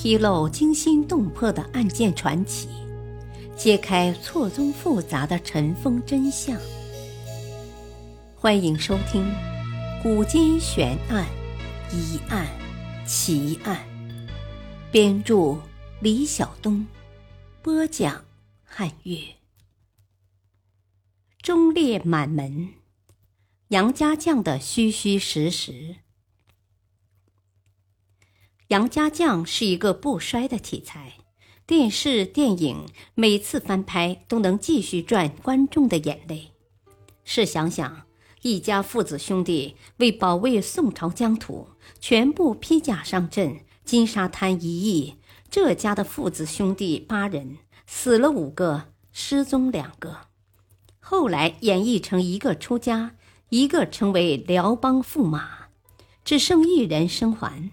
披露惊心动魄的案件传奇，揭开错综复杂的尘封真相。欢迎收听《古今悬案、疑案、奇案》，编著李晓东，播讲汉月。忠烈满门，杨家将的虚虚实实。杨家将是一个不衰的题材，电视、电影每次翻拍都能继续赚观众的眼泪。试想想，一家父子兄弟为保卫宋朝疆土，全部披甲上阵，金沙滩一役，这家的父子兄弟八人死了五个，失踪两个，后来演绎成一个出家，一个成为辽邦驸马，只剩一人生还。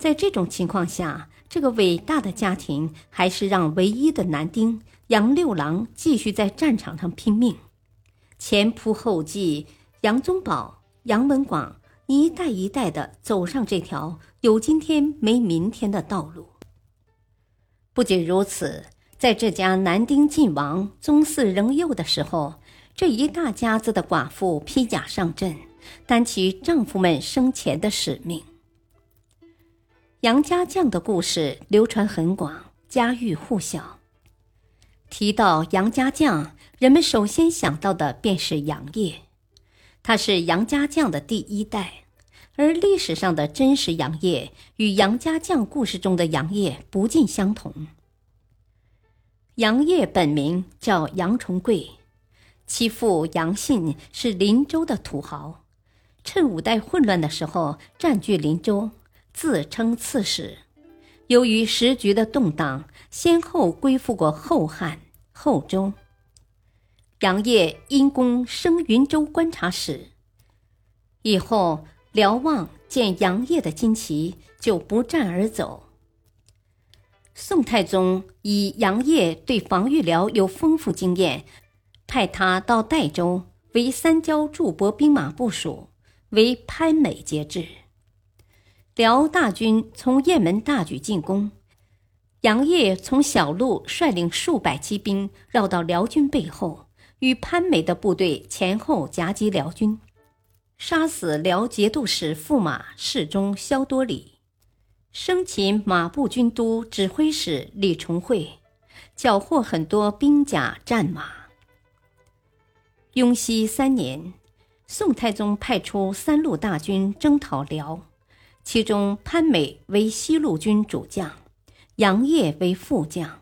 在这种情况下，这个伟大的家庭还是让唯一的男丁杨六郎继续在战场上拼命，前仆后继，杨宗保、杨文广一代一代的走上这条有今天没明天的道路。不仅如此，在这家男丁尽亡、宗嗣仍幼的时候，这一大家子的寡妇披甲上阵，担起丈夫们生前的使命。杨家将的故事流传很广，家喻户晓。提到杨家将，人们首先想到的便是杨业，他是杨家将的第一代，而历史上的真实杨业与杨家将故事中的杨业不尽相同。杨业本名叫杨重贵，其父杨信是林州的土豪，趁五代混乱的时候占据林州。自称刺史，由于时局的动荡，先后归附过后汉、后周。杨业因功升云州观察使，以后辽望见杨业的旌旗，就不战而走。宋太宗以杨业对防御辽有丰富经验，派他到代州为三交驻泊兵马部署，为潘美节制。辽大军从雁门大举进攻，杨业从小路率领数百骑兵绕到辽军背后，与潘美的部队前后夹击辽军，杀死辽节度使驸马侍中萧多礼，生擒马步军都指挥使李重惠，缴获很多兵甲战马。雍熙三年，宋太宗派出三路大军征讨辽。其中，潘美为西路军主将，杨业为副将。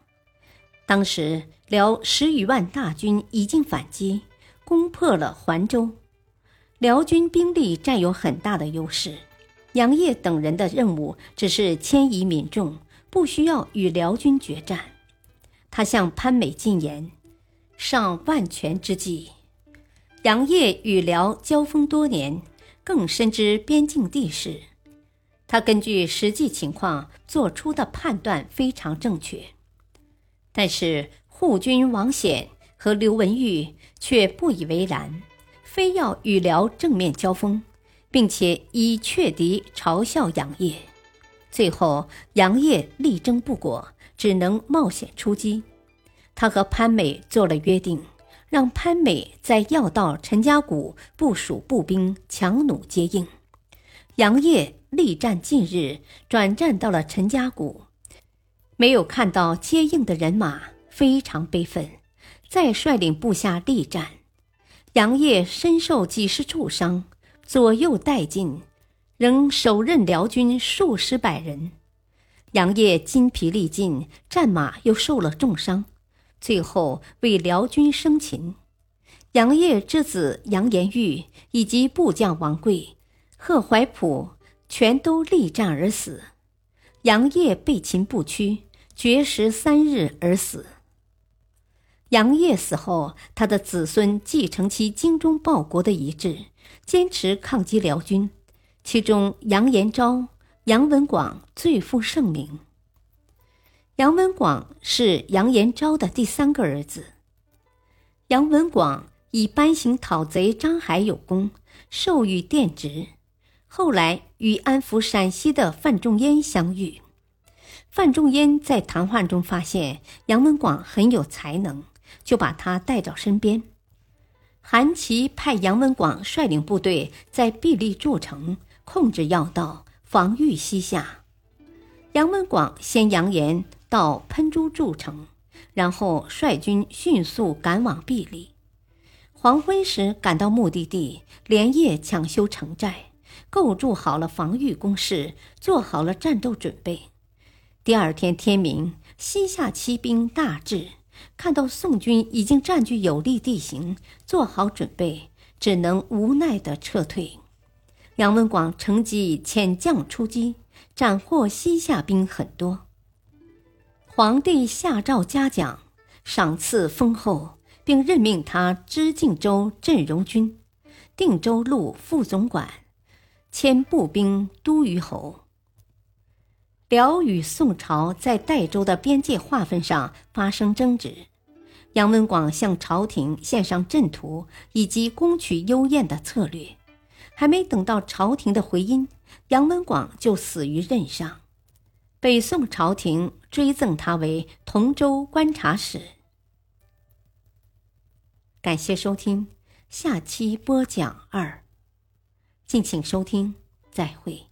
当时，辽十余万大军已经反击，攻破了环州，辽军兵力占有很大的优势。杨业等人的任务只是迁移民众，不需要与辽军决战。他向潘美进言：“上万全之计。”杨业与辽交锋多年，更深知边境地势。他根据实际情况做出的判断非常正确，但是护军王显和刘文玉却不以为然，非要与辽正面交锋，并且以却敌嘲笑杨业。最后杨业力争不果，只能冒险出击。他和潘美做了约定，让潘美在要道陈家谷部署步兵，强弩接应。杨业。力战近日，转战到了陈家谷，没有看到接应的人马，非常悲愤。再率领部下力战，杨业身受几十处伤，左右殆尽，仍手刃辽军数十百人。杨业筋疲力尽，战马又受了重伤，最后为辽军生擒。杨业之子杨延玉以及部将王贵、贺怀朴。全都力战而死，杨业被擒不屈，绝食三日而死。杨业死后，他的子孙继承其精忠报国的遗志，坚持抗击辽军。其中，杨延昭、杨文广最负盛名。杨文广是杨延昭的第三个儿子。杨文广以班行讨贼张海有功，授予殿职。后来与安抚陕西的范仲淹相遇，范仲淹在谈话中发现杨文广很有才能，就把他带到身边。韩琦派杨文广率领部队在毕力筑城，控制要道，防御西夏。杨文广先扬言到喷珠筑城，然后率军迅速赶往毕力。黄昏时赶到目的地，连夜抢修城寨，构筑好了防御工事，做好了战斗准备。第二天天明，西夏骑兵大至，看到宋军已经占据有利地形，做好准备，只能无奈地撤退。杨文广乘机遣将出击，斩获西夏兵很多。皇帝下诏嘉奖，赏赐丰厚。并任命他知靖州镇戎军、定州路副总管，迁步兵都虞侯。辽与宋朝在代州的边界划分上发生争执，杨文广向朝廷献上阵图以及攻取幽燕的策略，还没等到朝廷的回音，杨文广就死于任上。北宋朝廷追赠他为同州观察使。感谢收听，下期播讲二。敬请收听，再会。